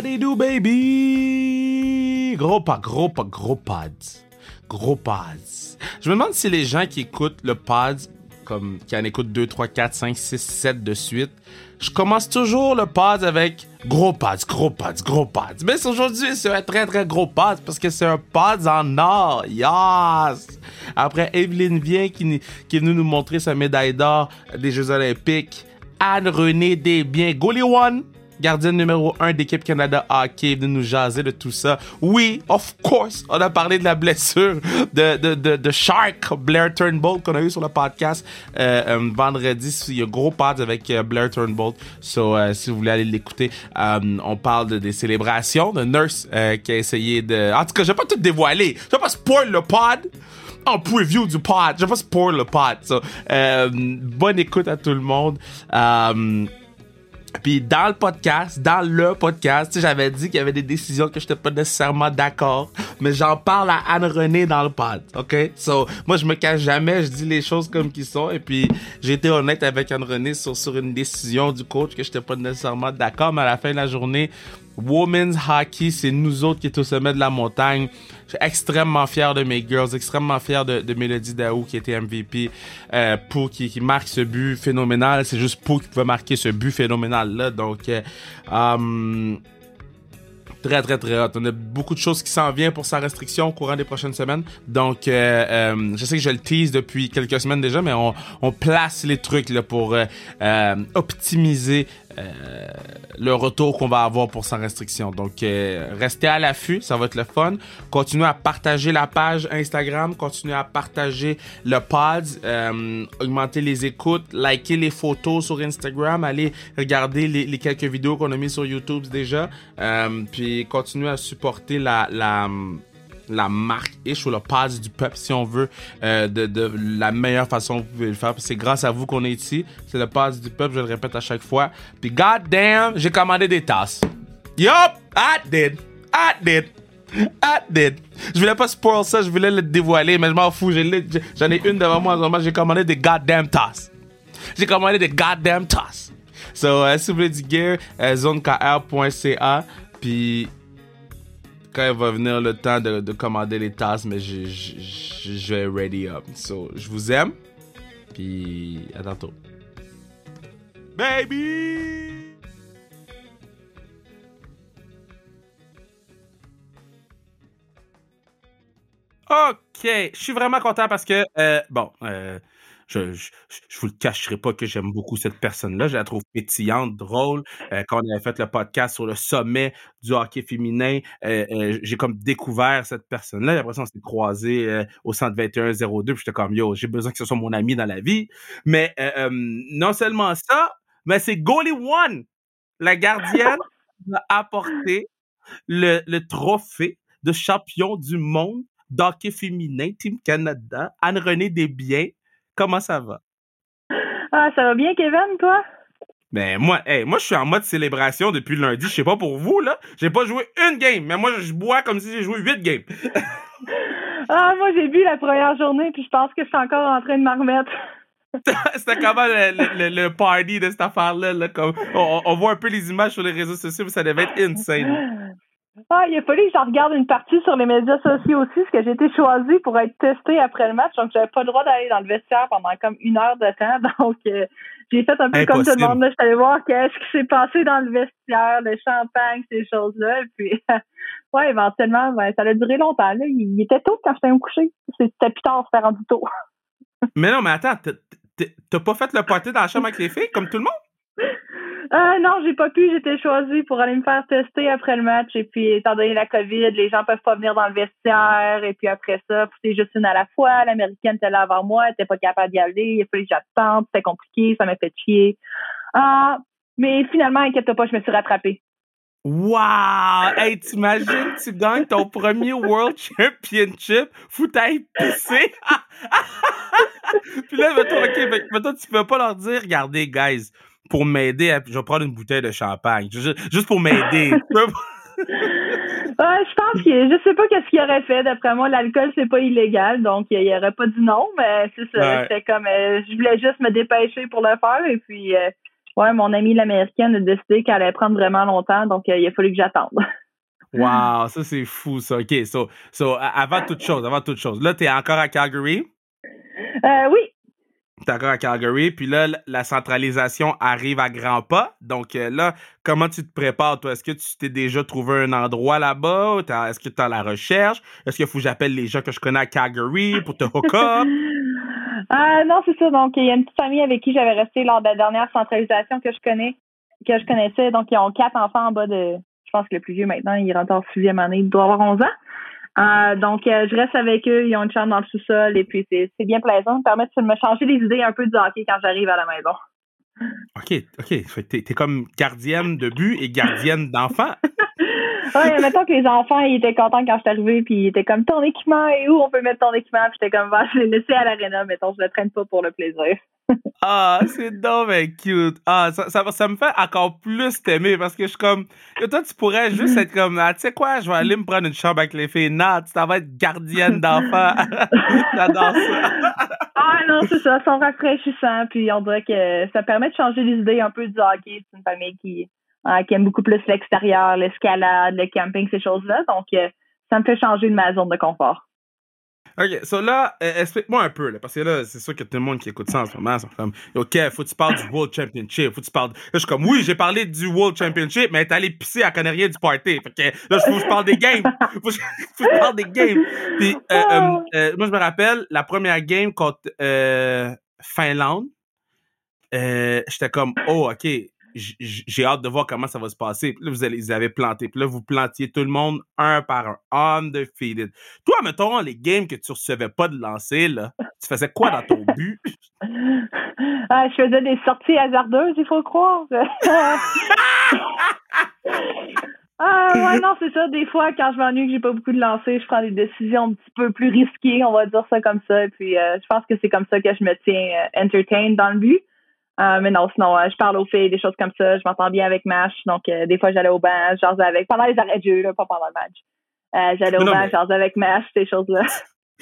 Baby? Gros pas, gros pas, gros pads. Gros pads. Je me demande si les gens qui écoutent le pads, comme qui en écoutent 2, 3, 4, 5, 6, 7 de suite, je commence toujours le pads avec gros pads, gros pads, gros pads. Mais aujourd'hui, c'est un très très gros pads parce que c'est un pads en or. Yes! Après, Evelyne vient qui, est venue nous montrer sa médaille d'or des Jeux Olympiques. Anne-Renée Desbiens, Goalie One, gardienne numéro 1 d'équipe Canada Hockey, de nous jaser de tout ça. Oui, of course, on a parlé de la blessure de, de, de, de Shark, Blair Turnbull, qu'on a eu sur le podcast euh, euh, vendredi. Il y a gros pads avec euh, Blair Turnbull. So, si vous voulez aller l'écouter, on parle de, des célébrations de Nurse qui a essayé de... En tout cas, je vais pas tout dévoiler. Je vais pas spoil le pod en preview du pod. Je vais pas spoil le pod. So, bonne écoute à tout le monde. Puis dans le podcast, dans le podcast, j'avais dit qu'il y avait des décisions que j'étais pas nécessairement d'accord, mais j'en parle à Anne-Renée dans le pod, OK? So, moi, je me cache jamais, je dis les choses comme qu'ils sont, et puis j'ai été honnête avec Anne-Renée sur, sur une décision du coach que j'étais pas nécessairement d'accord, mais à la fin de la journée, Women's Hockey, c'est nous autres qui est au sommet de la montagne. Je suis extrêmement fier de mes girls, extrêmement fier de, de Mélodie Daou qui était MVP euh, pour qui, qui marque ce but phénoménal. C'est juste pour qui pouvait marquer ce but phénoménal Donc euh, um, Très, très, très hot. On a beaucoup de choses qui s'en viennent pour sa restriction au courant des prochaines semaines. Donc, euh, euh, je sais que je le tease depuis quelques semaines déjà, mais on, place les trucs là, pour euh, euh, optimiser euh, le retour qu'on va avoir pour sa restriction. Donc, euh, restez à l'affût, ça va être le fun. Continuez à partager la page Instagram, continuez à partager le pod, euh, augmenter les écoutes, liker les photos sur Instagram, allez regarder les, quelques vidéos qu'on a mis sur YouTube déjà, euh, puis continuez à supporter la la marque ish ou le pass du peuple si on veut euh, de, la meilleure façon que vous pouvez le faire. C'est grâce à vous qu'on est ici. C'est le pass du peuple je le répète à chaque fois. Puis god damn j'ai commandé des tasses. Yup I did. I did. I did. Je voulais pas spoil ça je voulais le dévoiler mais je m'en fous j'en ai une devant moi en ce j'ai commandé des goddamn tasses. J'ai commandé des goddamn tasses. So euh, si vous voulez du gear euh, zonekr.ca puis quand il va venir le temps de, de commander les tasses, mais je, je, je, je vais ready up. So, je vous aime. Puis, à tantôt. Baby! OK. Je suis vraiment content parce que, euh, bon, euh, je, je, je vous le cacherai pas que j'aime beaucoup cette personne-là. Je la trouve pétillante, drôle. Euh, quand on avait fait le podcast sur le sommet du hockey féminin, euh, euh, j'ai comme découvert cette personne-là. Et après ça, on s'est croisés euh, au centre 2102. Puis j'étais comme, yo, j'ai besoin que ce soit mon ami dans la vie. Mais non seulement ça, mais c'est Goalie One, la gardienne, qui a apporté le, le trophée de champion du monde d'hockey féminin, Team Canada, Anne-Renée Desbiens. Comment ça va? Ah, ça va bien, Kevin, toi? Ben moi, hey, moi je suis en mode célébration depuis lundi. Je sais pas pour vous là, j'ai pas joué une game, mais moi je bois comme si j'ai joué huit games. Ah, moi, j'ai bu la première journée, puis je pense que je suis encore en train de m'en remettre. C'était comment le, le, le party de cette affaire-là? Là, comme, on, on voit un peu les images sur les réseaux sociaux, mais ça devait être insane. Ah, il a fallu que je regarde une partie sur les médias sociaux aussi, parce que j'ai été choisie pour être testée après le match, donc j'avais pas le droit d'aller dans le vestiaire pendant comme une heure de temps, donc euh, j'ai fait un peu comme tout le monde, là, je suis allée voir qu'est-ce qui s'est passé dans le vestiaire, le champagne, ces choses-là, puis, ouais, éventuellement, ben, ça a duré longtemps, là, il, il était tôt quand j'étais me coucher, c'était plus tard, c'était rendu tôt. Mais non, mais attends, t'as- pas fait le party dans la chambre avec les filles, comme tout le monde? Euh, non, j'ai pas pu. J'étais choisie pour aller me faire tester après le match. Et puis, étant donné la COVID, les gens peuvent pas venir dans le vestiaire. Et puis après ça, c'est juste une à la fois. L'américaine était là avant moi, elle était pas capable d'y aller. Il a fallu que j'attende. C'était compliqué, ça m'a fait chier. Ah, mais finalement, inquiète pas, je me suis rattrapée. Wow! Hey, t'imagines, tu gagnes ton premier World Championship, faut t'aille pisser. Puis là, mettons, OK, mettons, tu peux pas leur dire, regardez, guys, pour m'aider, à- je vais prendre une bouteille de champagne. Ju- Juste pour m'aider. Euh, je pense que je sais pas qu'est-ce qu'il aurait fait. D'après moi, l'alcool c'est pas illégal, donc il il aurait pas dit non. Mais c'est ça. Ouais. C'était comme euh, je voulais juste me dépêcher pour le faire et puis euh, ouais, mon amie l'américaine a décidé qu'elle allait prendre vraiment longtemps, donc il a fallu que j'attende. Wow, ça c'est fou ça. OK, so, so avant toute chose, avant toute chose. Là, tu es encore à Calgary? Euh, oui. Encore à Calgary, puis là, la centralisation arrive à grands pas. Donc là, comment tu te prépares, toi? Est-ce que tu t'es déjà trouvé un endroit là-bas? Est-ce que tu à la recherche? Est-ce qu'il faut que j'appelle les gens que je connais à Calgary pour te hook up? Ah non, c'est ça. Donc, il y a une petite famille avec qui j'avais resté lors de la dernière centralisation que je connais, que je connaissais. Donc, ils ont quatre enfants en bas de, je pense que le plus vieux maintenant, il rentre en sixième année, il doit avoir 11 ans. Euh, donc, euh, je reste avec eux, ils ont une chambre dans le sous-sol et puis c'est bien plaisant. Ça me permet de me changer les idées un peu du hockey quand j'arrive à la maison. OK, OK. T'es es comme gardienne de but et gardienne d'enfants. oui, mettons que les enfants, ils étaient contents quand je suis arrivée, puis ils étaient comme ton équipement et où? On peut mettre ton équipement, puis j'étais comme, va, je l'ai laissé à l'aréna, mettons, je le traîne pas pour le plaisir. ah, c'est dommage cute. Ah, ça, ça, ça, me fait encore plus t'aimer parce que je suis comme. Toi, tu pourrais juste être comme, ah, tu sais quoi, je vais aller me prendre une chambre avec les filles. Non, tu vas être gardienne d'enfants. J'adore ça. ah, non, c'est ça. Ils sont rafraîchissants. Puis on dirait que ça permet de changer les idées un peu du hockey. C'est une famille qui, euh, qui aime beaucoup plus l'extérieur, l'escalade, le camping, ces choses-là. Donc, euh, ça me fait changer de ma zone de confort. OK, so là, euh, explique-moi un peu, là, parce que là, c'est sûr que tout le monde qui écoute ça en ce moment, c'est comme, OK, faut que tu parles du World Championship, faut que tu parles. Là, je suis comme, oui, j'ai parlé du World Championship, mais t'es allé pisser à rien du party. Fait que là, faut que je parle des games. Faut que je, parle des games. Puis, euh, moi, je me rappelle, la première game contre Finlande, j'étais comme, oh, OK, j'ai hâte de voir comment ça va se passer. Puis là, vous allez, les avez planté. Puis là, vous plantiez tout le monde un par un. Undefeated. Toi, mettons, les games que tu recevais pas de lancer, là, tu faisais quoi dans ton but? ah, je faisais des sorties hasardeuses, il faut croire. Ah ouais, non, c'est ça. Des fois, quand je m'ennuie que j'ai pas beaucoup de lancers, je prends des décisions un petit peu plus risquées, on va dire ça comme ça. Puis euh, je pense que c'est comme ça que je me tiens euh, entertained dans le but. Euh, mais non, sinon, euh, je parle aux filles, des choses comme ça. Je m'entends bien avec Mash. Donc, euh, des fois, j'allais au banc, je avec. Pendant les arrêts de jeu, là, pas pendant le match. j'allais au banc, mais... avec Mash, ces choses-là.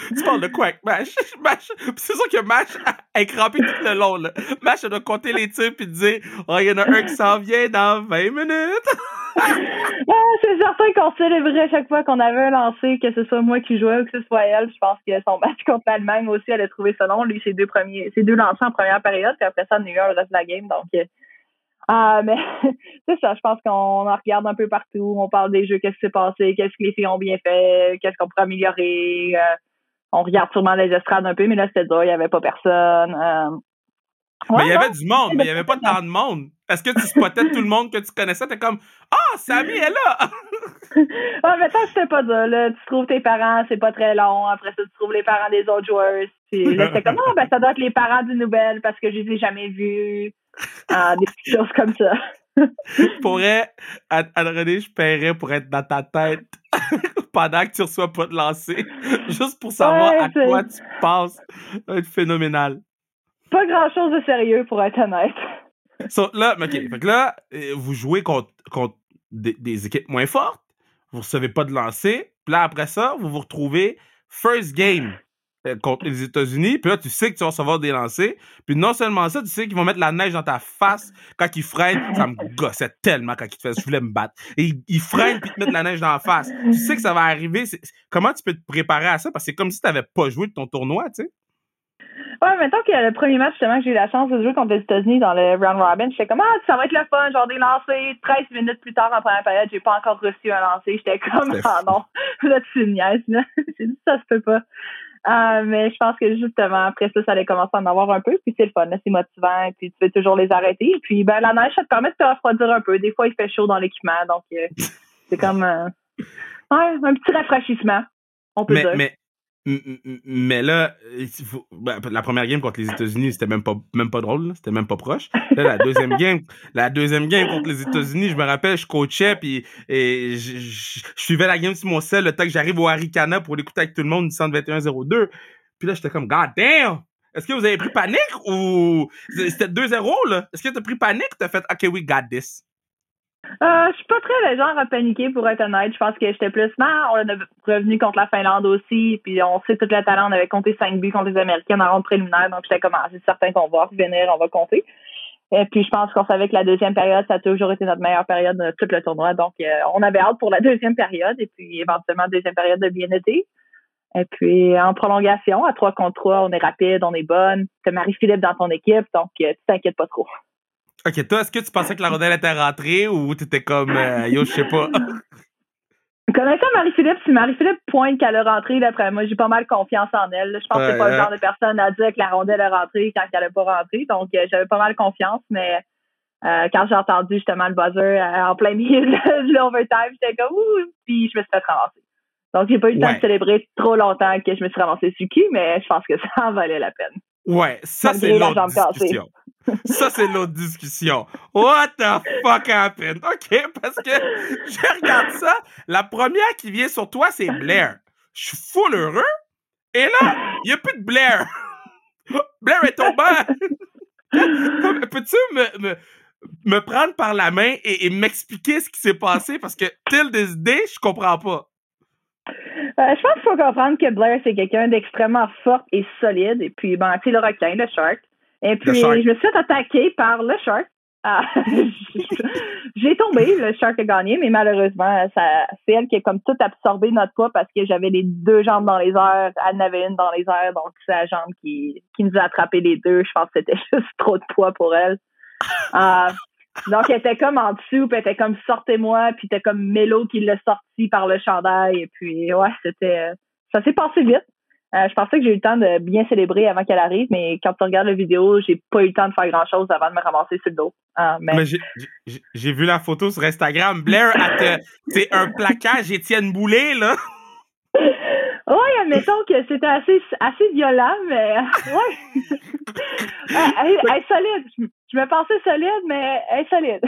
Tu parles de quoi Mash? Mash c'est sûr que Mash est crampé tout le long. Là. Mash, doit compter les tirs puis dire Oh, il y en a un qui s'en vient dans 20 minutes. ah, c'est certain qu'on célébrait chaque fois qu'on avait un lancé, que ce soit moi qui jouais ou que ce soit elle. Je pense que son match contre l'Allemagne aussi, elle a trouvé ça long. Lui, ses deux premiers, ses deux lancers en première période, puis après ça, on a eu reste la game. Donc, euh, ah, mais c'est ça, je pense qu'on en regarde un peu partout. On parle des jeux, qu'est-ce qui s'est passé, qu'est-ce que les filles ont bien fait, qu'est-ce qu'on pourrait améliorer. Euh, on regarde sûrement les estrades un peu, mais là, c'était dur, il n'y avait pas personne. Euh, mais il y avait du monde, mais il n'y avait pas tant de monde. Est-ce que tu spottais tout le monde que tu connaissais? T'es comme Ah, oh, Samy est là! ah, mais tant c'était pas ça, là, tu trouves tes parents, c'est pas très long. Après ça, tu trouves les parents des autres joueurs. Puis là, c'était comme Ah, ben ça doit être les parents du Nouvelle parce que je les ai jamais vus. Ah, des petites choses comme ça. je pourrais, Anne-Renée, je paierais pour être dans ta tête pendant que tu reçois pas de lancer. Juste pour savoir à quoi tu penses. Ça va être phénoménal. Pas grand chose de sérieux, pour être honnête. So, là, OK. Fait que là, euh, vous jouez contre, contre des, équipes moins fortes. Vous recevez pas de lancer. Puis là, après ça, vous vous retrouvez first game contre les États-Unis. Puis là, tu sais que tu vas recevoir des lancers. Puis non seulement ça, tu sais qu'ils vont mettre la neige dans ta face quand ils freinent. Ça me gossait tellement quand ils te faisaient. Je voulais me battre. Et ils, freinent puis ils te mettent la neige dans la face. Tu sais que ça va arriver. Comment tu peux te préparer à ça? Parce que c'est comme si tu n'avais pas joué de ton tournoi, tu sais. Ouais, y a le premier match justement que j'ai eu la chance de jouer contre les États-Unis dans le round robin, j'étais comme ah ça va être le fun, genre des lancers. 13 minutes plus tard en première période, j'ai pas encore reçu un lancer. J'étais comme ah non, là tu niaises là. j'ai dit ça se peut pas. Euh, mais je pense que justement après ça, ça allait commencer à en avoir un peu, puis c'est le fun, c'est motivant, puis tu veux toujours les arrêter. Puis ben la neige, ça te permet de te refroidir un peu. Des fois il fait chaud dans l'équipement, donc euh, c'est comme euh, ouais, un petit rafraîchissement. On peut dire. Mais mais là, ben, la première game contre les États-Unis, c'était même pas, même pas drôle, c'était même pas proche. La deuxième game, la deuxième game contre les États-Unis, je me rappelle, je coachais puis et je, suivais la game sur mon sel le temps que j'arrive au Haricana pour l'écouter avec tout le monde du 121-02. Puis là, j'étais comme, God damn! Est-ce que vous avez pris panique ou c'était 2-0 là? Est-ce que t'as pris panique? T'as fait OK, we got this? Euh, je suis pas très le genre à paniquer pour être honnête. Je pense que j'étais plus non, on est revenu contre la Finlande aussi, puis on sait tout le talent, on avait compté 5 buts contre les Américains en ronde préliminaire, donc j'étais comme ah, c'est certain qu'on va revenir, on va compter. Et puis, je pense qu'on savait que la deuxième période, ça a toujours été notre meilleure période de tout le tournoi. Donc, euh, on avait hâte pour la deuxième période et puis éventuellement, deuxième période de bien été. Et puis, en prolongation, à 3 contre 3, on est rapide, on est bonne. T'as Marie-Philippe dans ton équipe, donc euh, tu t'inquiètes pas trop. OK, toi, est-ce que tu pensais que la rondelle était rentrée ou t'étais comme, euh, yo, je sais pas? Connaissant Marie-Philippe, si Marie-Philippe pointe qu'elle a rentré, d'après moi, j'ai pas mal confiance en elle. Je pense que c'est pas le genre de personne à dire que la rondelle est rentrée quand elle n'a pas rentré. Donc, euh, j'avais pas mal confiance, mais euh, quand j'ai entendu justement le buzzer euh, en plein milieu de l'overtime, j'étais comme ouh, puis je me suis fait ramasser. Donc, j'ai pas eu le temps de célébrer trop longtemps que je me suis ramassé sur mais je pense que ça en valait la peine. Ouais, ça c'est l'autre discussion. Ça c'est l'autre discussion. What the fuck happened? OK, parce que je regarde ça, la première qui vient sur toi c'est Blair. Je suis full heureux. Et là, il n'y a plus de Blair. Blair est tombé. Peux-tu me, me, me, prendre par la main et, m'expliquer ce qui s'est passé? Parce que, till this day, je comprends pas. Euh, je pense qu'il faut comprendre que Blair, c'est quelqu'un d'extrêmement fort et solide. Et puis, ben, tu le requin, le shark. Et puis, je me suis fait attaquer par le shark. Ah, j'ai tombé, le shark a gagné, mais malheureusement, c'est elle qui a comme tout absorbé notre poids parce que j'avais les deux jambes dans les airs, elle en avait une dans les airs, donc c'est la jambe qui, qui nous a attrapé les deux. Je pense que c'était juste trop de poids pour elle. Ah, donc, elle était comme en dessous, puis elle était comme sortez-moi, puis c'était comme Mélo qui l'a sorti par le chandail. Et puis, ouais, c'était. Ça s'est passé vite. Euh, je pensais que j'ai eu le temps de bien célébrer avant qu'elle arrive, mais quand tu regardes la vidéo, j'ai pas eu le temps de faire grand chose avant de me ramasser sur le dos. Euh, mais, j'ai vu la photo sur Instagram. Blair, c'est un plaquage Étienne Boulay, là. Oui, admettons que c'était assez, assez violent, mais ouais. elle, est solide. Je me pensais solide, mais elle est solide.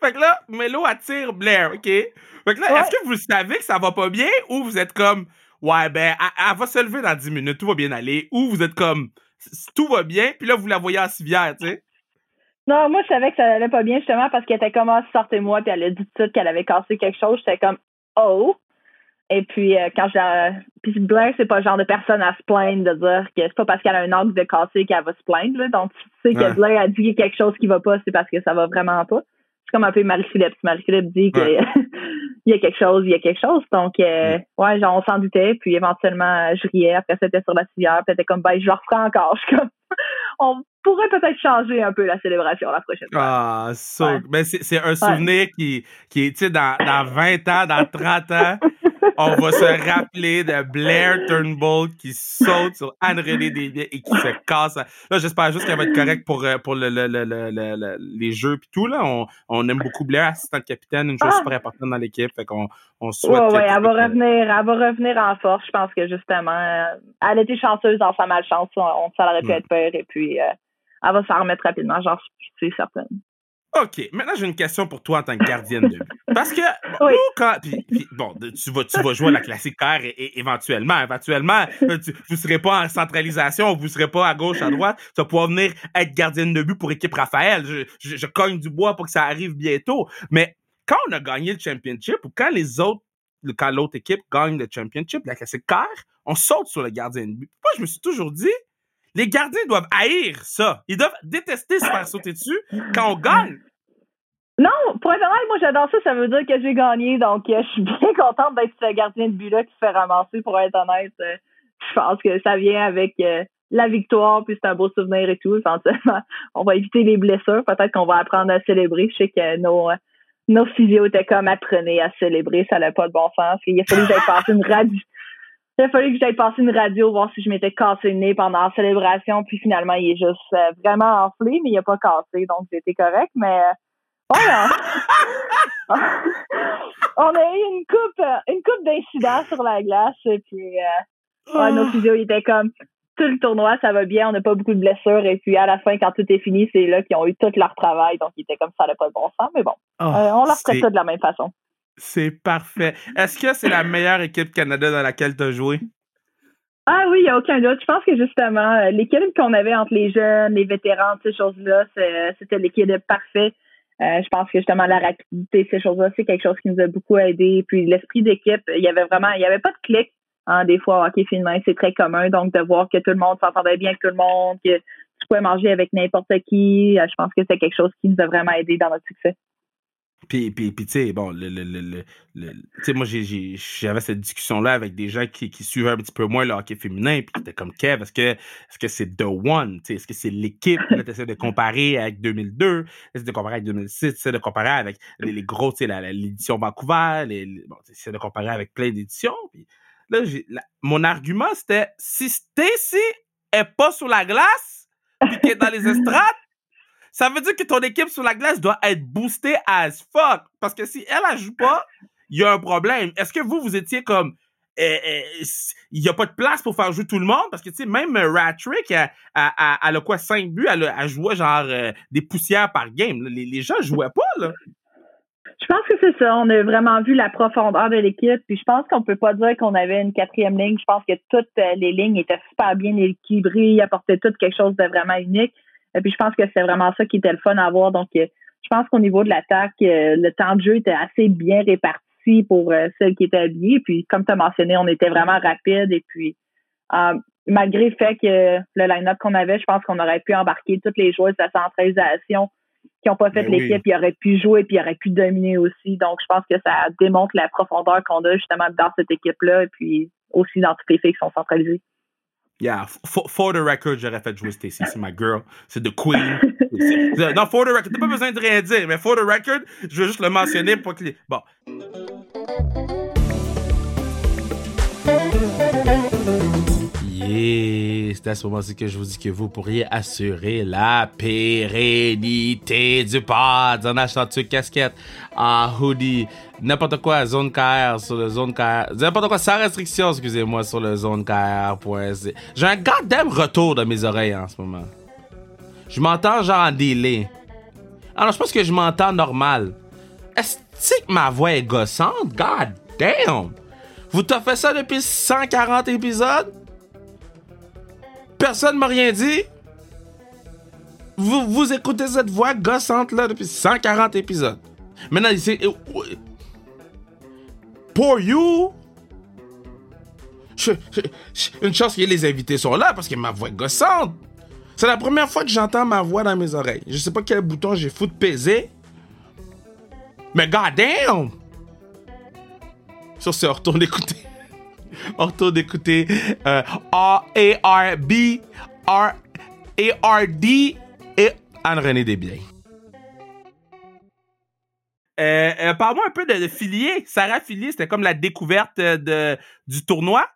fait que là, Melo attire Blair, OK? Fait que là, est-ce que vous savez que ça va pas bien ou vous êtes comme, ouais, ben, elle, va se lever dans 10 minutes, tout va bien aller, ou vous êtes comme, tout va bien, puis là, vous la voyez en civière, tu sais? Non, moi, je savais que ça allait pas bien, justement, parce qu'elle était comme, ah, sortez-moi, puis elle a dit tout de suite qu'elle avait cassé quelque chose. J'étais comme, oh. Et puis, euh, quand j'ai. Puis Blair, c'est pas le genre de personne à se plaindre de dire que c'est pas parce qu'elle a un angle de casser qu'elle va se plaindre. Là. Donc, tu sais que Blair a dit quelque chose qui va pas, c'est parce que ça va vraiment pas. C'est comme un peu Marie-Philippe. Marie-Philippe dit qu'il y a quelque chose, il y a quelque chose. Donc, euh, ouais, genre, on s'en doutait. Puis, éventuellement, je riais. Après, c'était sur la civière. Puis, était comme, ben, je le reprends encore. Je comme, on pourrait peut-être changer un peu la célébration la prochaine fois. Ah, ça. Mais c'est un souvenir qui, qui est, tu sais, dans, dans 20 ans, dans 30 ans on va se rappeler de Blair Turnbull qui saute sur Anne-Renée Desbiens et qui se casse. Là, j'espère juste qu'elle va être correcte pour, euh, pour le, le, le, les jeux et tout. Là. On, on aime beaucoup Blair, assistante capitaine, une chose ah! super importante dans l'équipe. Fait qu'on on souhaite. Ouais, ouais, elle va, revenir, elle va revenir en force. Je pense que justement, euh, elle était chanceuse dans sa malchance. On, ça aurait pu être peur. Et puis, euh, elle va s'en remettre rapidement, j'en suis certaine. OK, maintenant j'ai une question pour toi en tant que gardienne de but. Parce que bon, quand bon, tu vas tu vas jouer à la classique car et, éventuellement, éventuellement, euh, tu, vous serez pas en centralisation, vous serez pas à gauche à droite, tu vas pouvoir venir être gardienne de but pour équipe Raphaël. Je, je, cogne du bois pour que ça arrive bientôt. Mais quand on a gagné le championship ou quand les autres quand l'autre équipe gagne le championship, la classique car, on saute sur le gardien de but. Moi, je me suis toujours dit les gardiens doivent haïr ça. Ils doivent détester se faire sauter dessus quand on gagne. Non, pour être honnête, moi j'adore ça, ça veut dire que j'ai gagné, donc euh, je suis bien contente d'être ce gardien de but-là qui se fait ramasser, pour être honnête. Euh, je pense que ça vient avec euh, la victoire, puis c'est un beau souvenir et tout. On va éviter les blessures, peut-être qu'on va apprendre à célébrer. Je sais que nos, nos physios étaient comme apprenez à célébrer, ça n'a pas de bon sens. Il a fallu que j'aille passer une radio. Il a fallu que j'aille passer une radio, voir si je m'étais cassé le nez pendant la célébration, puis finalement, il est juste vraiment enflé, mais il n'a pas cassé, donc j'étais correct, mais voilà. on a eu une coupe, une coupe d'incidents sur la glace. Et puis, euh, nos physios étaient comme tout le tournoi, ça va bien, on n'a pas beaucoup de blessures. Et puis, à la fin, quand tout est fini, c'est là qu'ils ont eu tout leur travail. Donc, ils étaient comme ça, n'a pas de bon sens. Mais bon, ah, euh, on leur fait ça de la même façon. C'est parfait. Est-ce que c'est la meilleure équipe Canada dans laquelle tu as joué? Ah oui, il n'y a aucun doute. Je pense que justement, euh, l'équipe qu'on avait entre les jeunes, les vétérans, ces choses-là, c'était l'équipe parfaite. Euh, je pense que justement la rapidité, ces choses-là, c'est quelque chose qui nous a beaucoup aidé. Puis l'esprit d'équipe, il y avait vraiment, il y avait pas de clic. Hein, des fois, hockey féminin, c'est très commun. Donc de voir que tout le monde s'entendait bien avec tout le monde, que tu pouvais manger avec n'importe qui. Je pense que c'est quelque chose qui nous a vraiment aidé dans notre succès. Puis, puis, puis tu sais, bon, le, le, le, le tu moi, j'avais cette discussion-là avec des gens qui, qui suivaient un petit peu moins le hockey féminin, puis c'était comme Kev, est-ce que que c'est The One, tu est-ce que c'est l'équipe, là, essaies de comparer avec 2002, essaies de comparer avec 2006, essaies de comparer avec les, les gros, tu sais, l'édition Vancouver, les, bon, essaies de comparer avec plein d'éditions, là, mon argument, c'était, si Stacy est pas sur la glace, puis qu'elle est dans les estrades, ça veut dire que ton équipe sur la glace doit être boostée as fuck. Parce que si elle, ne joue pas, il y a un problème. Est-ce que vous, vous étiez comme. Eh, eh, il n'y a pas de place pour faire jouer tout le monde? Parce que tu sais même Ratrick elle, a quoi 5 buts? Elle joué genre euh, des poussières par game les, les gens jouaient pas là je pense que c'est ça. On a vraiment vu la profondeur de l'équipe. Puis je pense qu'on peut pas dire qu'on avait une quatrième ligne. Je pense que toutes euh, les lignes étaient super bien équilibrées, apportaient toutes quelque chose de vraiment unique. Et puis je pense que c'est vraiment ça qui était le fun à voir. Donc euh, je pense qu'au niveau de l'attaque, euh, le temps de jeu était assez bien réparti pour euh, celles qui étaient habillées. Puis comme tu as mentionné, on était vraiment rapide. Et puis malgré le fait que le line-up qu'on avait, je pense qu'on aurait pu embarquer toutes les joueuses de la centralisation qui n'ont pas fait ben l'équipe, ils auraient pu jouer puis ils auraient pu dominer aussi. Donc, je pense que ça démontre la profondeur qu'on a justement dans cette équipe-là et puis aussi dans toutes les filles qui sont centralisées. Yeah, for, for, the record, j'aurais fait jouer Stacy. C'est ma girl. C'est The Queen. non, for the record, t'as pas besoin de rien dire, mais for the record, je veux juste le mentionner pour que. Bon. Yeah, c'est à ce moment-ci que je vous dis que vous pourriez assurer la pérennité du pod en achetant une casquette, en hoodie, n'importe quoi, zone KR sur le zone KR, n'importe quoi sans restriction, excusez-moi, sur le zone KR.c. J'ai un goddamn retour dans mes oreilles en ce moment. Je m'entends genre en délai. Alors, je pense que je m'entends normal. Est-ce que ma voix est gossante? God damn! Vous t'as fait ça depuis 140 épisodes? Personne m'a rien dit? Vous, vous écoutez cette voix gossante là depuis 140 épisodes. Maintenant, c'est. Pour you! une chance que les invités sont là parce que ma voix est gossante. C'est la première fois que j'entends ma voix dans mes oreilles. Je sais pas quel bouton j'ai foutu peser. Mais goddamn! Sur ce, retourne écouter. on retourne écouter euh, A-R-B, R-A-R-D et Anne-Renée Desbiens. Euh, euh, Parle-moi un peu de, de Filier. Sarah Filier, c'était comme la découverte de, du tournoi?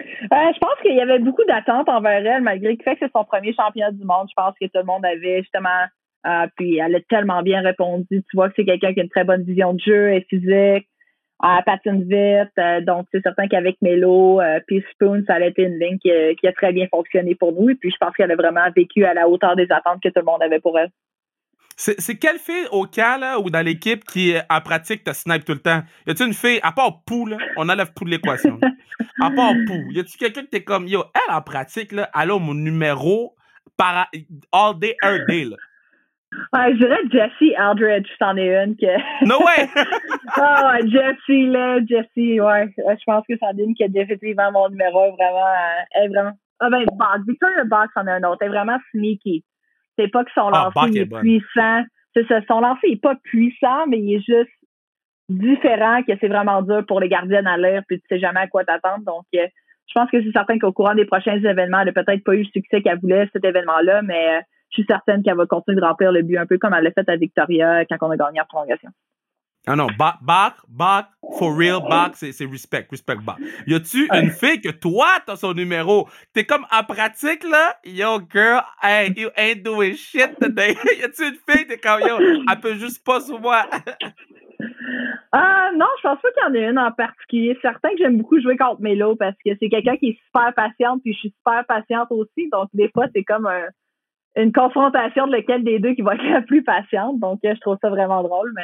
Euh, je pense qu'il y avait beaucoup d'attentes envers elle, malgré le fait que c'est son premier championnat du monde. Je pense que tout le monde avait justement. Euh, puis elle a tellement bien répondu. Tu vois que c'est quelqu'un qui a une très bonne vision de jeu, et physique, elle patine vite. Euh, donc, c'est certain qu'avec Melo, puis Spoon, ça a été une ligne qui, qui, a très bien fonctionné pour nous. Et puis, je pense qu'elle a vraiment vécu à la hauteur des attentes que tout le monde avait pour elle. C'est quelle fille au cas là, ou dans l'équipe qui, en pratique, te snipe tout le temps? Y a-tu une fille, à part Pou, là, on enlève Pou de l'équation. à part Pou, y a-tu quelqu'un qui t'es comme, yo, elle en pratique, là, elle a mon numéro para, all day, every day, là? Ouais, je dirais Jessie Aldridge, c'en est une que. No way! ah ouais, Jessie, là, Jessie, ouais. Je pense que c'en est une qui a définitivement mon numéro, vraiment. Elle est vraiment. Ah ben, Box. Victoria Box en a un autre. Elle est vraiment sneaky. C'est pas que son ah, lancer est, puissant. C'est ça, son lancer est pas puissant, mais il est juste différent, que c'est vraiment dur pour les gardiennes à l'air, puis tu sais jamais à quoi t'attendre. Donc, euh, je pense que c'est certain qu'au courant des prochains événements, elle n'a peut-être pas eu le succès qu'elle voulait, cet événement-là, mais euh, je suis certaine qu'elle va continuer de remplir le but un peu comme elle l'a fait à Victoria quand on a gagné en prolongation. Ah non, back, back, back, for real, back, c'est respect, respect back. Y a-tu une fille que toi, t'as son numéro? T'es comme en pratique, là? Yo, girl, hey, you ain't doing shit today. y a-tu une fille, t'es comme, yo, elle peut juste pas sur moi? Ah non, je pense pas qu'il y en ait une en particulier. Certain que j'aime beaucoup jouer contre Melo parce que c'est quelqu'un qui est super patiente, puis je suis super patiente aussi. Donc, des fois, c'est comme une confrontation de lequel des deux qui va être la plus patiente. Donc, je trouve ça vraiment drôle, mais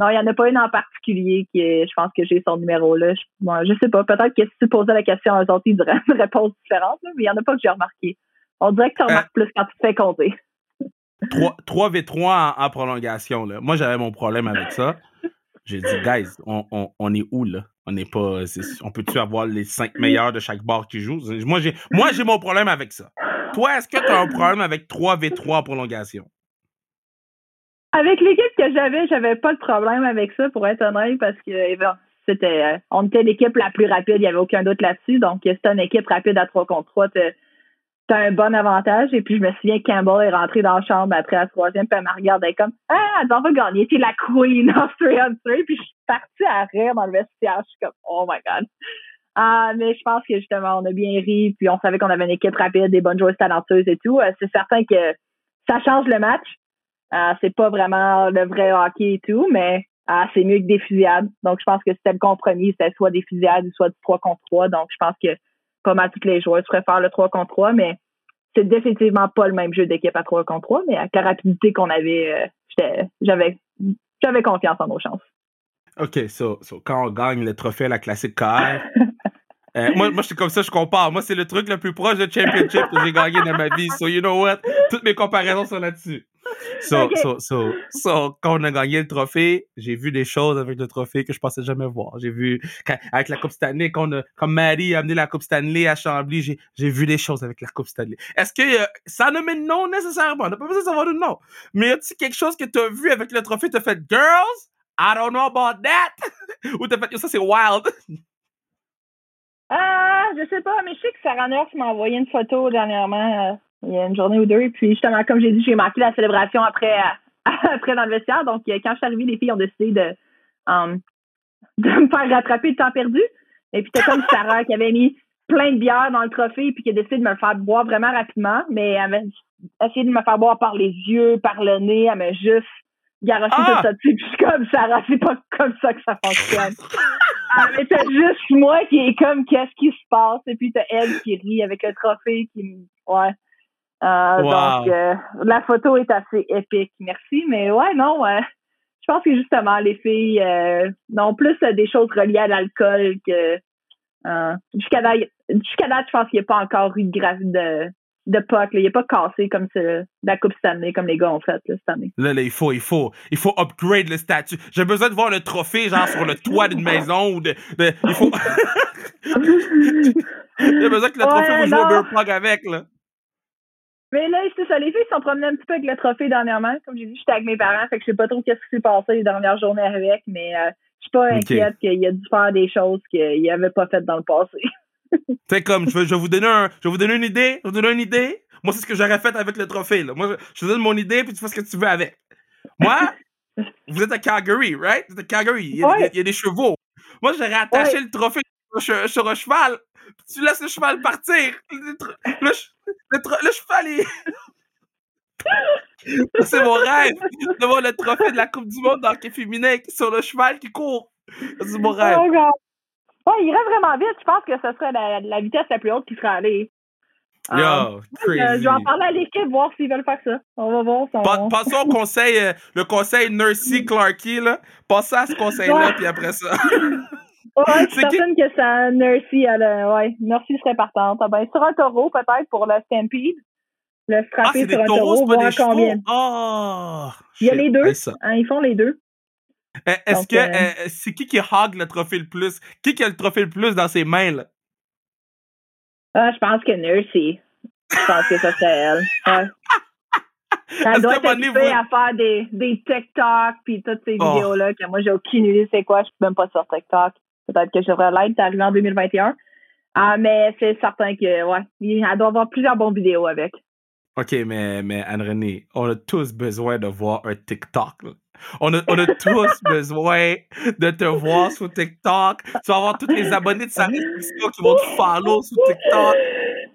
non, il n'y en a pas une en particulier qui est, je pense que j'ai son numéro là. Je, je sais pas. Peut-être que si tu posais la question aux autres, ils diraient une réponse différente, mais il n'y en a pas que j'ai remarqué. On dirait que tu remarques euh, plus quand tu te fais compter. 3, v 3 en, prolongation. Là. Moi, j'avais mon problème avec ça. J'ai dit, guys, on, on, on, est où là? On n'est pas. on peut-tu avoir les cinq meilleurs de chaque bar qui joue? Moi, j'ai, moi, j'ai mon problème avec ça. Toi, est-ce que tu as un problème avec 3v3 en prolongation? Avec l'équipe que j'avais, j'avais pas de problème avec ça, pour être honnête, parce que eh ben, c'était euh, on était l'équipe la plus rapide, il n'y avait aucun doute là-dessus. Donc, si une équipe rapide à 3 contre 3, tu as un bon avantage. Et puis, je me souviens que Campbell est rentré dans la chambre après la troisième, puis elle m'a regardé comme Ah, elle va gagner, t'es la queen of 3 on 3. Puis, je suis partie à rire dans le vestiaire. Je suis comme Oh my God. Ah, mais je pense que justement, on a bien ri, puis on savait qu'on avait une équipe rapide, des bonnes joueuses talentueuses et tout. Euh, c'est certain que ça change le match. Euh, c'est pas vraiment le vrai hockey et tout, mais euh, c'est mieux que des fusillades. Donc, je pense que c'était le compromis, c'était soit des fusillades, soit du 3 contre 3. Donc, je pense que pas mal toutes les joueurs préfèrent le 3 contre 3, mais c'est définitivement pas le même jeu d'équipe à 3 contre 3, mais avec la rapidité qu'on avait, j'avais j'avais confiance en nos chances. OK, so, quand on gagne le trophée à la classique KR, Euh, moi, moi, je suis comme ça, je compare. Moi, c'est le truc le plus proche de championship que j'ai gagné dans ma vie. So, you know what? Toutes mes comparaisons sont là-dessus. So, so, so, so, quand on a gagné le trophée, j'ai vu des choses avec le trophée que je pensais jamais voir. J'ai vu, avec la Coupe Stanley, quand, on a, quand Maddie a amené la Coupe Stanley à Chambly, j'ai, j'ai vu des choses avec la Coupe Stanley. Est-ce que euh, ça ne met non nécessairement? On n'a pas besoin de savoir le nom. Mais y a-t-il quelque chose que tu as vu avec le trophée, t'as fait, girls, I don't know about that? Ou t'as fait, ça c'est wild? Ah, je sais pas, mais je sais que Sarah Nurse m'a envoyé une photo dernièrement, euh, il y a une journée ou deux. Puis justement, comme j'ai dit, j'ai manqué la célébration après, après dans le vestiaire. Donc, euh, quand je suis arrivée, les filles ont décidé de, um, de me faire rattraper le temps perdu. Et puis, c'était comme Sarah qui avait mis plein de bière dans le trophée puis qui a décidé de me le faire boire vraiment rapidement. Mais elle avait essayé de me faire boire par les yeux, par le nez. Elle m'a juste garoché tout ah! ça dessus. Puis je suis comme Sarah, c'est pas comme ça que ça fonctionne. Ah, mais t'as juste moi qui est comme qu'est-ce qui se passe? Et puis t'as elle qui rit avec le trophée qui ouais euh, donc euh, la photo est assez épique merci mais ouais non ouais je pense que justement les filles euh, non plus des choses reliées à l'alcool que jusqu'à date jusqu'à date je pense qu'il n'y a pas encore eu de grave de de puck. Il n'est pas cassé comme la Coupe cette année, comme les gars ont fait cette année. Là, il faut, il faut, il faut upgrade le statut. J'ai besoin de voir le trophée, genre sur le toit d'une maison ou de, il faut. J'ai besoin que le trophée vous jouez au avec là. Mais là, c'est ça. Les filles se sont promenées un petit peu avec le trophée dernièrement. Comme j'ai dit, j'étais avec mes parents, fait que je sais pas trop qu'est-ce qui s'est passé les dernières journées avec, mais euh, je suis pas inquiète qu'il a dû faire des choses qu'il n'avait pas faites dans le passé. C'est comme, je vais, je vais, vous donner un, je vais vous donner une idée, je vais vous donner une idée. Moi, c'est ce que j'aurais fait avec le trophée, là. Moi, je, te donne mon idée, puis tu fais ce que tu veux avec. Moi, vous êtes à Calgary, right? Vous êtes à Calgary. Il y a, des chevaux. Moi, j'aurais attaché le trophée sur, sur, un cheval. Tu laisses le cheval partir. Le, le, le cheval est... c'est mon rêve de voir le trophée de la Coupe du Monde dans le féminin sur le cheval qui court. C'est mon rêve. Oh, Ouais, il irait vraiment vite. Je pense que ce serait la, vitesse la plus haute qui serait allée. Yo, um, crazy. je vais en parler à l'équipe, voir s'ils veulent faire ça. On va voir. Son... passons au conseil, euh, le conseil Nursey Clarky, là. Passons à ce conseil-là, puis après ça. ouais, c'est certain que ça, Nursey, elle, ouais, Nursey serait partante. Ah ben, sur un taureau, peut-être, pour le Stampede. Le frapper ah, sur un taureau, voir combien. Oh, il y a les deux. Hein, ils font les deux. Eh, est-ce que euh, euh, c'est qui qui hog le trophée le plus? Qui qui a le trophée le plus dans ses mains, là? Ah, je pense que Nursey. Je pense que ça serait elle. Ouais. Elle doit être à faire des, des TikTok puis toutes ces oh. vidéos-là que moi, j'ai aucune idée c'est quoi. Je suis même pas sur TikTok. Peut-être que je devrais l'être. arrivé en 2021. Ah, mais c'est certain que, ouais, elle doit avoir plusieurs bonnes vidéos avec. OK, mais, mais Anne-Renée, on a tous besoin de voir un TikTok. Là. On a, on a tous besoin de te voir sur TikTok. Tu vas avoir tous les abonnés de sa réflexion qui vont te follow sur TikTok.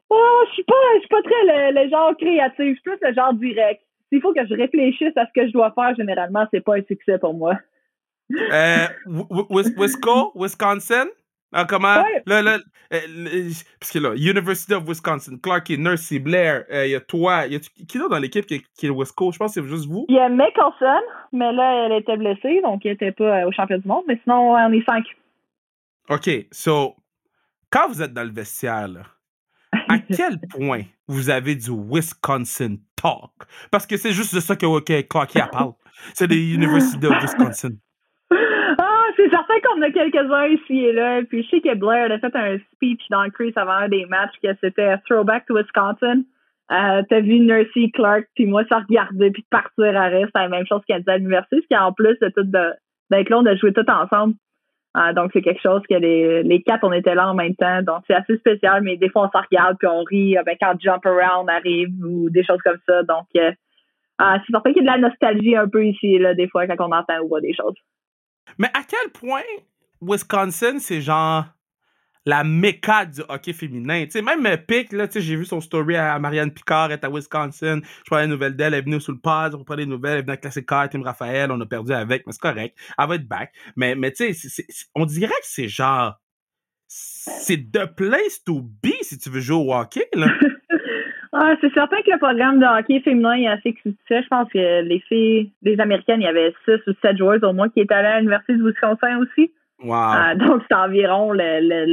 Oh, je suis pas, je suis pas très le, genre créatif. Je suis plus le genre direct. S'il faut que je réfléchisse à ce que je dois faire, généralement, c'est pas un succès pour moi. Euh, Wisco, Wisconsin? Ah, comment? Euh, parce que là, University of Wisconsin, Clark et Nursey, Blair, il euh, y a toi. Y a, qui est dans l'équipe qui, qui, est Coast? Je pense que c'est juste vous. Il y a Mickelson, mais là, elle était blessée, donc elle n'était pas euh, au championnat du monde. Mais sinon, on est cinq. OK. So, quand vous êtes dans le vestiaire, là, à quel point vous avez du Wisconsin talk? Parce que c'est juste de ça que, que Clarky parle. C'est de University of Wisconsin c'est certain qu'on a quelques-uns ici et là. Puis je sais que Blair a fait un speech dans le avant un des matchs que c'était Throwback to Wisconsin. euh, t'as vu Nursey Clark puis moi ça regarder puis partir à reste, c'est la même chose qu'elle disait à l'université, ce qui en plus de tout d'être là, on a joué tout ensemble. Euh, donc c'est quelque chose que les, les quatre on était là en même temps, donc c'est assez spécial, mais des fois on se regarde puis on rit quand Jump Around arrive ou des choses comme ça. Donc euh, c'est certain qu'il y a de la nostalgie un peu ici là des fois quand on entend ou voit des choses. Mais à quel point Wisconsin c'est genre la méca du hockey féminin? Même Pic, j'ai vu son story à Marianne Picard, elle est à Wisconsin. Je parlais des nouvelles d'elle, elle est venue sous le pad, on parlait des nouvelles, elle est venue à Classic Car, Tim Raphaël, on a perdu avec, mais c'est correct. Elle va être back. Mais, mais tu sais, on dirait que c'est genre, c'est the place to be si tu veux jouer au hockey, là. Ah, c'est certain que le programme de hockey féminin est assez succès. Je pense que les filles, les Américaines, il y avait six ou sept joueuses au moins qui étaient allées à l'Université du Wisconsin aussi. Wow. donc, c'est environ le, le,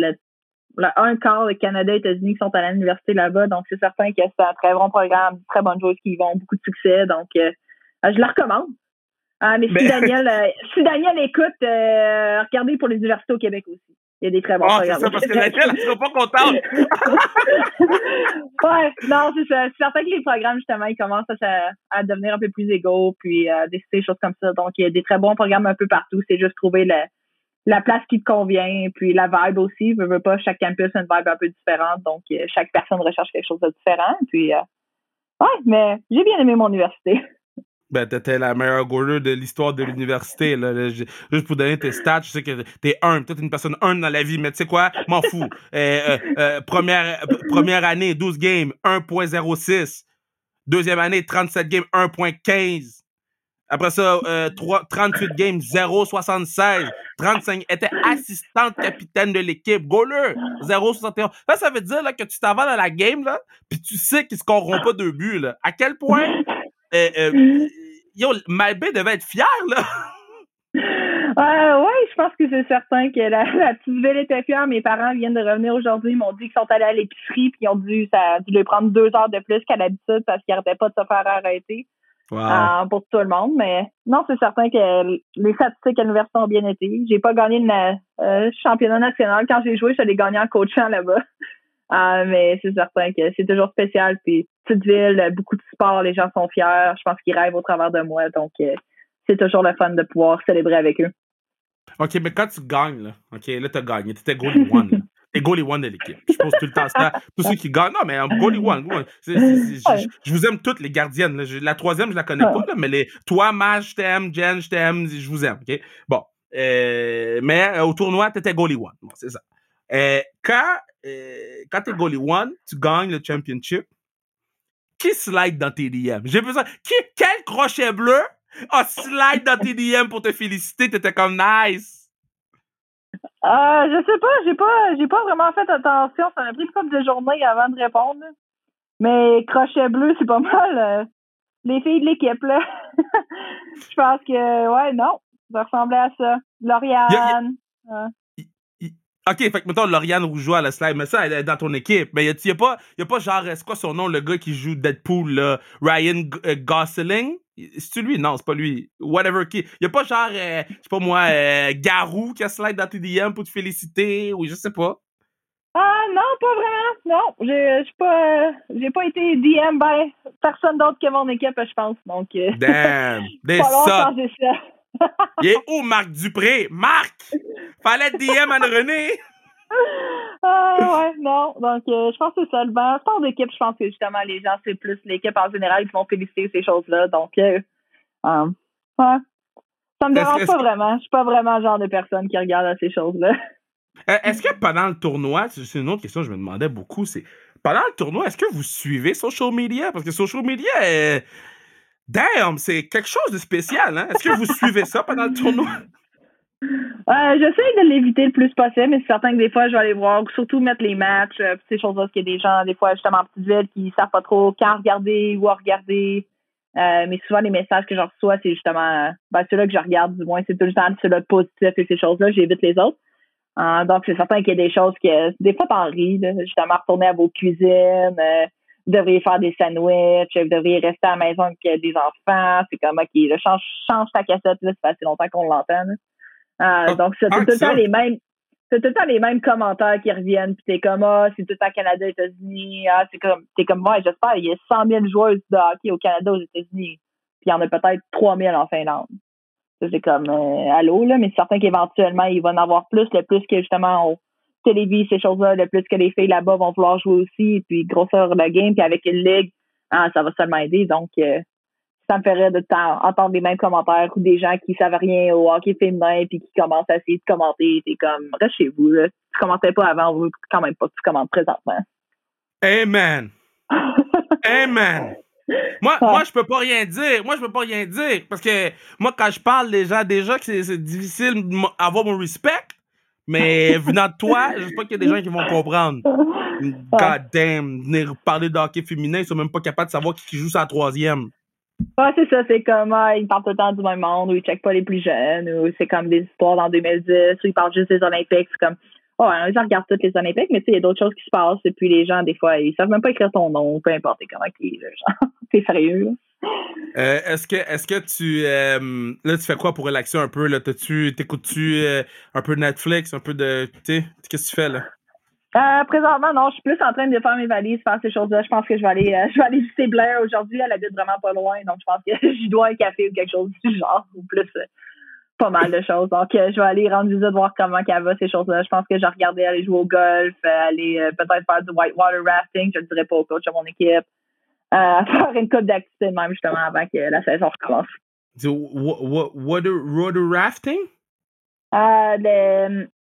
le, un quart de Canada et États-Unis qui sont à l'université là-bas. Donc, c'est certain que c'est un très bon programme, très bonnes joueuses qui vont, beaucoup de succès. Donc, euh, euh, je la recommande. Ah, mais si Daniel, si Daniel écoute, regardez pour les universités au Québec aussi. Il y a des très bons oh, programmes. C'est ça, parce que Daniel, elle sera pas contente. ouais, non, c'est ça. C'est certain que les programmes, justement, ils commencent à, à devenir un peu plus égaux, puis à décider des choses comme ça. Donc, il y a des très bons programmes un peu partout. C'est juste trouver le, la place qui te convient, puis la vibe aussi. Je veux pas, chaque campus a une vibe un peu différente, donc euh, chaque personne recherche quelque chose de différent. Puis, euh, ouais, mais j'ai bien aimé mon université. Ben, t'étais la meilleure goaler de l'histoire de l'université. Là. Juste pour donner tes stats, je sais que t'es un, peut-être une personne un dans la vie, mais tu sais quoi? M'en fous. Euh, première, première année, 12 games, 1.06. Deuxième année, 37 games, 1.15. Après ça, euh, 3, 38 games, 0,76. 35, était assistante capitaine de l'équipe. Goaler, 0,61. Ça, ça veut dire là, que tu t'en vas dans la game, là, puis tu sais qu'ils scoreront pas deux buts. Là. À quel point euh, euh, yo, Malbé devait être fier, là. Euh, oui, je pense que c'est certain que la, petite ville était fière. Mes parents viennent de revenir aujourd'hui. Ils m'ont dit qu'ils sont allés à l'épicerie puis ils ont dû, ça a dû prendre deux heures de plus qu'à l'habitude parce qu'ils n'arrêtaient pas de se faire arrêter. Euh, pour tout le monde. Mais non, c'est certain que les statistiques à l'université ont bien été. J'ai pas gagné le euh, championnat national. Quand j'ai joué, je l'ai gagné en coachant là-bas. Euh, mais c'est certain que c'est toujours spécial. Puis petite ville, beaucoup de sport, les gens sont fiers. Je pense qu'ils rêvent au travers de moi. Donc c'est toujours le fun de pouvoir célébrer avec eux. OK, mais quand tu gagnes, là, OK, là, t'as gagné. T'étais goal one. et goalie one de l'équipe. Je pose tout le temps ça. Tous ceux qui gagnent, non, mais goalie one. je, vous aime toutes, les gardiennes. La troisième, je la connais pas, mais les, toi, Maj, je t'aime, Jen, je t'aime, je vous aime. OK? Bon. Euh, mais euh, au tournoi, t'étais goalie one. Bon, c'est ça. Euh, quand, quand t'es goalie one, tu gagnes le championship. Qui slide dans tes DM? J'ai besoin. Qui, quel crochet bleu a slide dans tes DM pour te féliciter? T'étais comme nice. Euh, je sais pas, j'ai pas j'ai pas vraiment fait attention. Ça m'a pris une couple de journées avant de répondre. Mais crochet bleu, c'est pas mal. Euh, les filles de l'équipe, là. je pense que ouais, non. Ça ressemblait à ça. Lauriane. OK, fait que mettons Lauriane Rougeau à la slide, mais ça, elle est dans ton équipe. Mais y a, pas, y a pas genre, c'est quoi son nom, le gars qui joue Deadpool, là? Ryan euh, Gosling? C'est lui? Non, c'est pas lui. Whatever qui. Y a pas genre, euh, je sais pas moi, euh, Garou qui a slide dans tes DM pour te féliciter ou je sais pas? Ah non, pas vraiment. Non, j'ai pas, j'ai pas été DM personne d'autre que mon équipe, je pense. Donc. Euh, Damn, des ça. Il est où Marc Dupré? Marc! Fallait DM Anne-René! ah ouais, non. Donc, euh, je pense que c'est ça. Le sport d'équipe, je pense que justement, les gens, c'est plus l'équipe en général qui vont féliciter ces choses-là. Donc, euh, euh, ouais. Ça me dérange pas vraiment. Je suis pas vraiment le genre de personne qui regarde ces choses-là. Est-ce que pendant le tournoi, c'est une autre question que je me demandais beaucoup, c'est pendant le tournoi, est-ce que vous suivez social media? Parce que social media, est... damn, c'est quelque chose de spécial. Hein? Est-ce que vous suivez ça pendant le tournoi? Euh, J'essaie de l'éviter le plus possible, mais c'est certain que des fois, je vais aller voir, surtout mettre les matchs, euh, ces choses-là, parce qu'il y a des gens, des fois, justement, en petite ville, qui savent pas trop quand regarder, où regarder. Euh, mais souvent, les messages que je reçois, c'est justement, ben, ceux-là que je regarde, du moins, c'est tout le temps ceux-là positifs et ces choses-là, j'évite les autres. Donc, c'est certain qu'il y a des choses que, des fois, t'en ris, justement, retourner à vos cuisines, vous devriez faire des sandwichs, vous devriez rester à la maison avec des enfants, c'est comme, OK, là, change, change ta cassette, là, ça fait assez longtemps qu'on l'entend, euh, donc, c'est tout le temps les mêmes. c'est tout le temps les mêmes commentaires qui reviennent. Puis t'es comme, ah, c'est tout le temps Canada, États-Unis. Ah, c'est comme, t'es comme, ouais, j'espère, il y a 100 000 joueurs de hockey au Canada, aux États-Unis. Puis il y en a peut-être 3 000 en Finlande. C'est comme, euh, allô, là, mais c'est certain qu'éventuellement, il va en avoir plus, le plus que justement, on télévise ces choses-là, le plus que les filles là-bas vont vouloir jouer aussi, puis grosseur de game, puis avec une ligue, ah, ça va seulement aider. Donc, euh, ça me ferait de temps entendre les mêmes commentaires ou des gens qui savent rien au hockey féminin puis qui commencent à essayer de commenter. T'es comme, reste chez vous, là. Tu commentais pas avant, vous quand même pas tu commentes présentement. Amen. Amen. Moi, moi, je peux pas rien dire. Moi, je peux pas rien dire. Parce que moi, quand je parle des gens, déjà que c'est difficile d'avoir mon respect. Mais venant de toi, je sais pas qu'il y a des gens qui vont comprendre. God damn, venir parler de hockey féminin, ils sont même pas capables de savoir qui joue sa troisième. Ouais, c'est ça, c'est comme, ah, ils parlent tout le temps du même monde, ou ils checkent pas les plus jeunes, ou c'est comme des histoires dans 2010, ou ils parlent juste des Olympiques, c'est comme, oh, ouais, ils regardent toutes les Olympiques, mais tu sais, il y a d'autres choses qui se passent, et puis les gens, des fois, ils savent même pas écrire ton nom, peu importe comment qui est, genre, c'est sérieux, euh, est-ce que est-ce que tu euh, là tu fais quoi pour relaxer un peu là? Tu t'écoutes-tu euh, un peu Netflix un peu de tu qu'est-ce que tu fais là? Euh, présentement, non, je suis plus en train de faire mes valises, faire ces choses-là. Je pense que je vais aller, euh, je vais aller visiter Blair aujourd'hui. Elle habite vraiment pas loin, donc je pense que je dois un café ou quelque chose du genre, ou plus euh, pas mal de choses. Donc, je vais aller rendre visite, voir comment qu'elle va, ces choses-là. Je pense que j'ai regardé aller jouer au golf, aller peut-être faire du whitewater rafting, je ne dirais pas au coach de mon équipe. faire une coupe d'activité même, justement, avant que la saison recommence. Du water, rafting?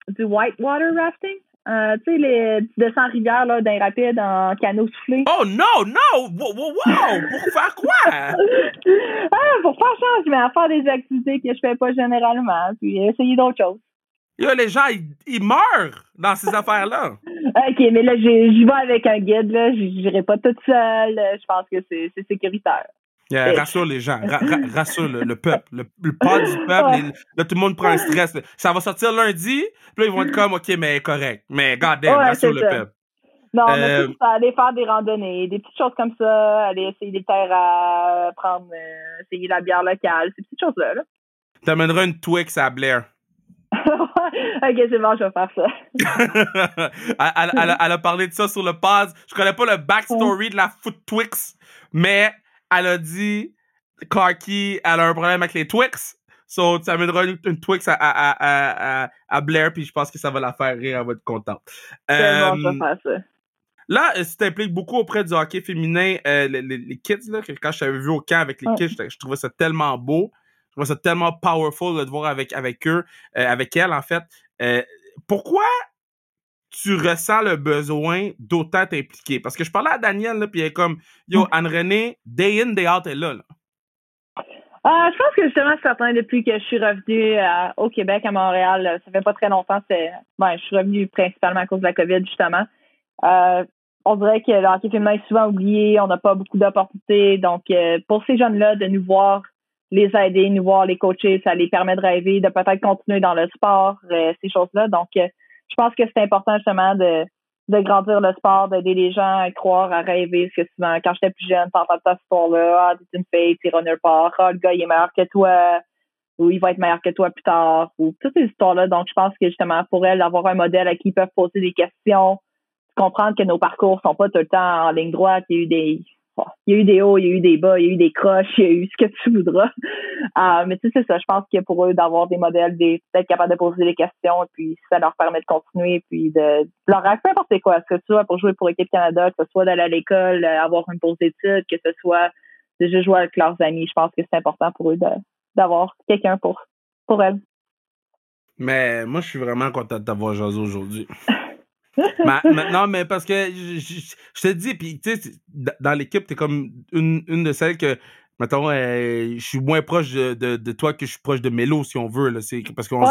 du whitewater rafting? Euh, tu sais, les, tu descends rivière là, d'un rapide en canot soufflé. Oh non, non! Wow, wow, wow! Pour faire quoi? ah, pour faire chance, je vais faire des activités que je fais pas généralement, puis essayer d'autres choses. Yo, les gens, ils, meurent dans ces affaires-là. OK, mais là, j'y vais avec un guide, là. J'irai pas toute seule. Je pense que c'est sécuritaire. Yeah, rassure les gens, rassure le, peuple, le, pas du peuple. là, tout le monde prend un stress. Ça va sortir lundi, puis là, ils vont être comme, OK, mais correct. Mais goddamn, rassure le peuple. Non, mais euh, aller faire des randonnées, des petites choses comme ça, aller essayer des terres à prendre, euh, essayer la bière locale, ces petites choses-là. Là. T'amèneras une Twix à Blair. ok, c'est bon, je vais faire ça. elle, elle, elle, a parlé de ça sur le pause. Je connais pas le backstory de la Foot Twix, mais elle a dit Clarky, elle a un problème avec les Twix. So, tu amèneras une, une Twix à, à, à, à, Blair, puis je pense que ça va la faire rire, elle va être contente. Euh, bon, faire ça. Là, tu t'impliques beaucoup auprès du hockey féminin, euh, les, les, kids, là, quand je t'avais vu au camp avec les kids, je, trouvais ça tellement beau. Je trouvais ça tellement powerful de voir avec, avec eux, euh, avec elle, en fait. Euh, pourquoi tu ressens le besoin d'autant t'impliquer? Parce que je parlais à Daniel, là, puis elle est comme, yo, mm. Anne-Renée, day in, day out, elle est là. là. Euh, je pense que justement, certain, depuis que je suis revenue euh, au Québec, à Montréal, ça fait pas très longtemps, c'est, ben, je suis revenue principalement à cause de la COVID, justement. Euh, on dirait que le hockey féminin est souvent oublié, on n'a pas beaucoup d'opportunités. Donc, pour ces jeunes-là, de nous voir les aider, nous voir les coacher, ça les permet de rêver, de peut-être continuer dans le sport, ces choses-là. Donc, je pense que c'est important justement de, de grandir le sport, d'aider les gens à croire, à rêver. Parce que souvent, quand j'étais plus jeune, t'entends cette histoire-là, ah, t'es une fille, t'es runner pas, ah, le gars, il est meilleur que toi, ou il va être meilleur que toi plus tard, ou toutes ces histoires-là. Donc, je pense que justement, pour elles, d'avoir un modèle à qui ils peuvent poser des questions, comprendre que nos parcours sont pas tout le temps en ligne droite, il y a eu des, il y a eu des hauts, il y a eu des bas, il y a eu des croches, il y a eu ce que tu voudras. Euh, mais tu sais, c'est ça. Je pense que pour eux, d'avoir des modèles, d'être capable de poser des questions, et puis ça leur permet de continuer, puis de, leur peu importe quoi. Que ce soit pour jouer pour l'équipe Canada, que ce soit d'aller à l'école, avoir une pause d'études, que ce soit de juste jouer avec leurs amis. Je pense que c'est important pour eux d'avoir quelqu'un pour, pour elles. Mais moi, je suis vraiment content de t'avoir José aujourd'hui. non, mais parce que je, te dis, puis tu sais, dans l'équipe, t'es comme une, une de celles que, mettons, euh, je suis moins proche de, de, toi que je suis proche de Mélo, si on veut. Là, parce qu'on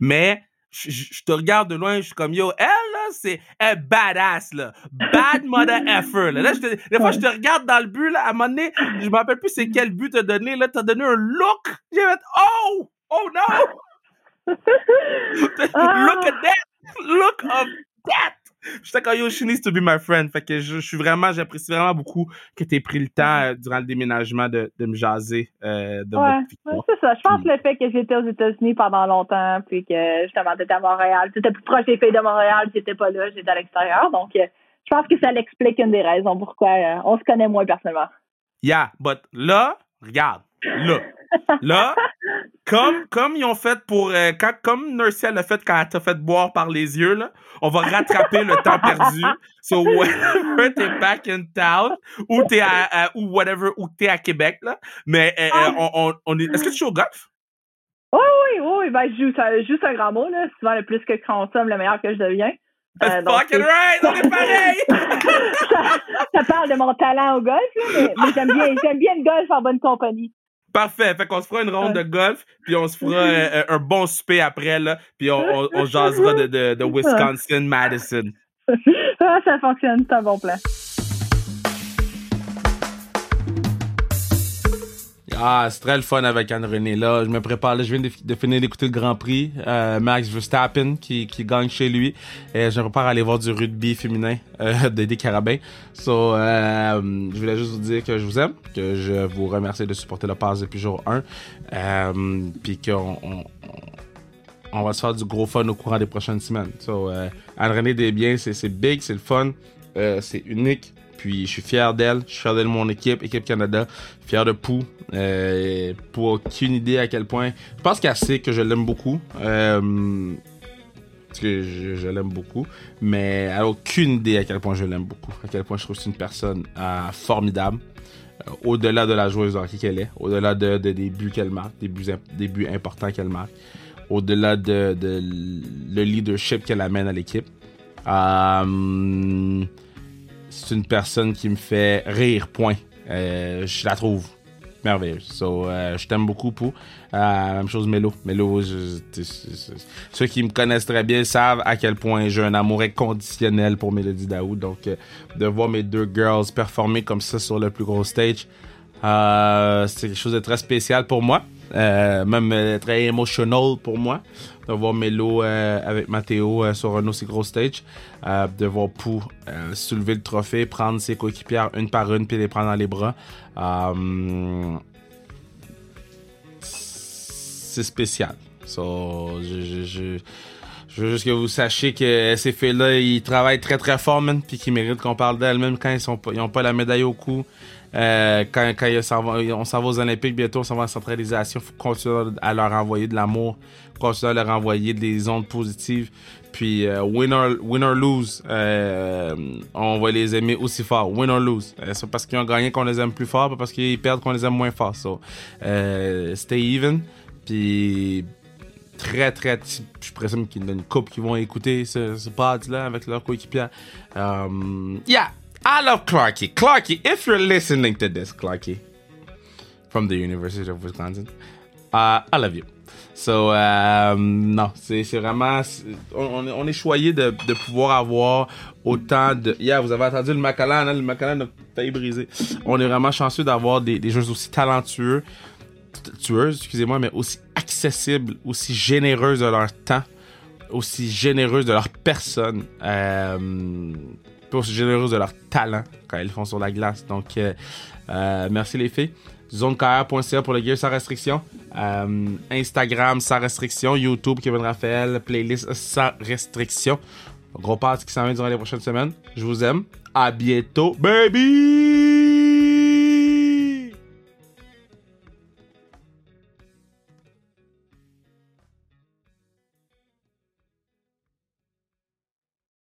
Mais je, te regarde de loin, je suis comme, yo, elle, là, c'est elle badass, là. Bad mother effer, là. là je des fois, je te regarde dans le but, là, à un moment donné, je me rappelle plus c'est quel but t'as donné, là, t'as donné un look. J'ai fait, oh! Oh no! look at that! Look of that! J'étais comme, yo, she needs to be my friend. Fait que je, suis vraiment, j'apprécie vraiment beaucoup que tu aies pris le temps euh, durant le déménagement de, de me jaser euh, de ouais, c'est ça. Je pense que le fait que j'étais aux États-Unis pendant longtemps, puis que justement, t'étais à Montréal, tu étais plus proche des filles de Montréal, j'étais pas là, j'étais à l'extérieur. Donc, euh, je pense que ça l'explique une des raisons pourquoi on se connaît moins personnellement. Yeah, but là, regarde, là. Là, comme, comme ils ont fait pour. Euh, quand, comme Nurse l'a fait quand elle t'a fait boire par les yeux, là, on va rattraper le temps perdu. So, whenever t'es back in town, ou t'es à, ou whatever, ou t'es à Québec, là. Mais, euh, euh, on, on, on est. Est-ce que tu joues au golf? Oui, oui, oui. Ben, je joue, ça, juste un grand mot, là. Souvent, le plus que je consomme, le meilleur que je deviens. That's fucking right! On est pareil! ça, parle de mon talent au golf, là, mais, mais j'aime bien, j'aime bien le golf en bonne compagnie. Parfait. Fait qu'on se fera une ronde de golf, puis on se fera euh, un bon souper après, là, puis on, on, on jasera de, de, de Wisconsin, Madison. ah, ça fonctionne, c'est un bon plan. Ah, c'est très le fun avec Anne-Renée. Là, je me prépare. Je viens de, finir d'écouter le Grand Prix. Euh, Max Verstappen qui, qui gagne chez lui. Et je prépare à aller voir du rugby féminin euh, de Carabins. So, euh, je voulais juste vous dire que je vous aime, que je vous remercie de supporter le pass depuis jour 1. Euh, puis qu'on on, va se faire du gros fun au courant des prochaines semaines. So, euh, Anne-Renée Desbiens, c'est big, c'est le fun. C'est unique. Puis je suis fier d'elle, je suis fier de mon équipe, équipe Canada, fier de Pou. Euh, pour aucune idée à quel point. Je pense qu'elle sait que je l'aime beaucoup. Euh, parce que je, l'aime beaucoup. Mais elle aucune idée à quel point je l'aime beaucoup. À quel point je trouve que c'est une personne euh, formidable. Au-delà de la joueuse de hockey qu'elle est. Au-delà de, des buts qu'elle marque. Des buts, importants qu'elle marque. Au-delà de, le leadership qu'elle amène à l'équipe. C'est une personne qui me fait rire, point. Euh, je la trouve merveilleuse. So, euh, je t'aime beaucoup, Pou. Euh, même chose, Mélo. Mélo, ceux qui me connaissent très bien savent à quel point j'ai un amour inconditionnel pour Mélodie Daoud. Donc, de voir mes deux girls performer comme ça sur le plus gros stage, c'est quelque chose de très spécial pour moi. Même très émotionnel pour moi de voir Melo euh, avec Matteo euh, sur un aussi gros stage, euh, de voir Pou soulever le trophée, prendre ses coéquipières une par une puis les prendre dans les bras. c'est spécial. So, je, veux juste que vous sachiez que ces filles-là, ils travaillent très très fort, man, puis qu'ils méritent qu'on parle d'elles, même quand ils sont ils ont pas la médaille au cou. Euh, quand, on s'en va aux Olympiques bientôt, on s'en va en centralisation. Faut continuer à leur envoyer de l'amour, continuer à leur envoyer des ondes positives. Puis, euh, win, or, lose, euh, on va les aimer aussi fort. Win or lose. C'est parce qu'ils ont gagné qu'on les aime plus fort, pas parce qu'ils perdent qu'on les aime moins fort. So, stay even. Puis, très, très, je présume qu'il y a une couple qui vont écouter ce, ce pod-là avec leur coéquipier. Um, yeah! I love Clarky. Clarky, if you're listening to this, Clarky, from the University of Wisconsin, uh, I love you. So, euh, non, c'est vraiment. on, est choyé de, pouvoir avoir autant de. Yeah, vous avez entendu le Macallan, hein, le Macallan a failli briser. On est vraiment chanceux d'avoir des, des joueurs aussi talentueux, tueuses, excusez-moi, mais aussi accessibles, aussi généreuses de leur temps, aussi généreuses de leur personne. Euh, aussi généreuses de leur talent quand elles font sur la glace. Donc, euh, euh, merci les filles. ZoneKR.ca pour le gear sans restriction. Euh, Instagram sans restriction. YouTube Kevin Raphaël. Playlist sans restriction. Gros pass qui s'en vient durant les prochaines semaines. Je vous aime. À bientôt, baby!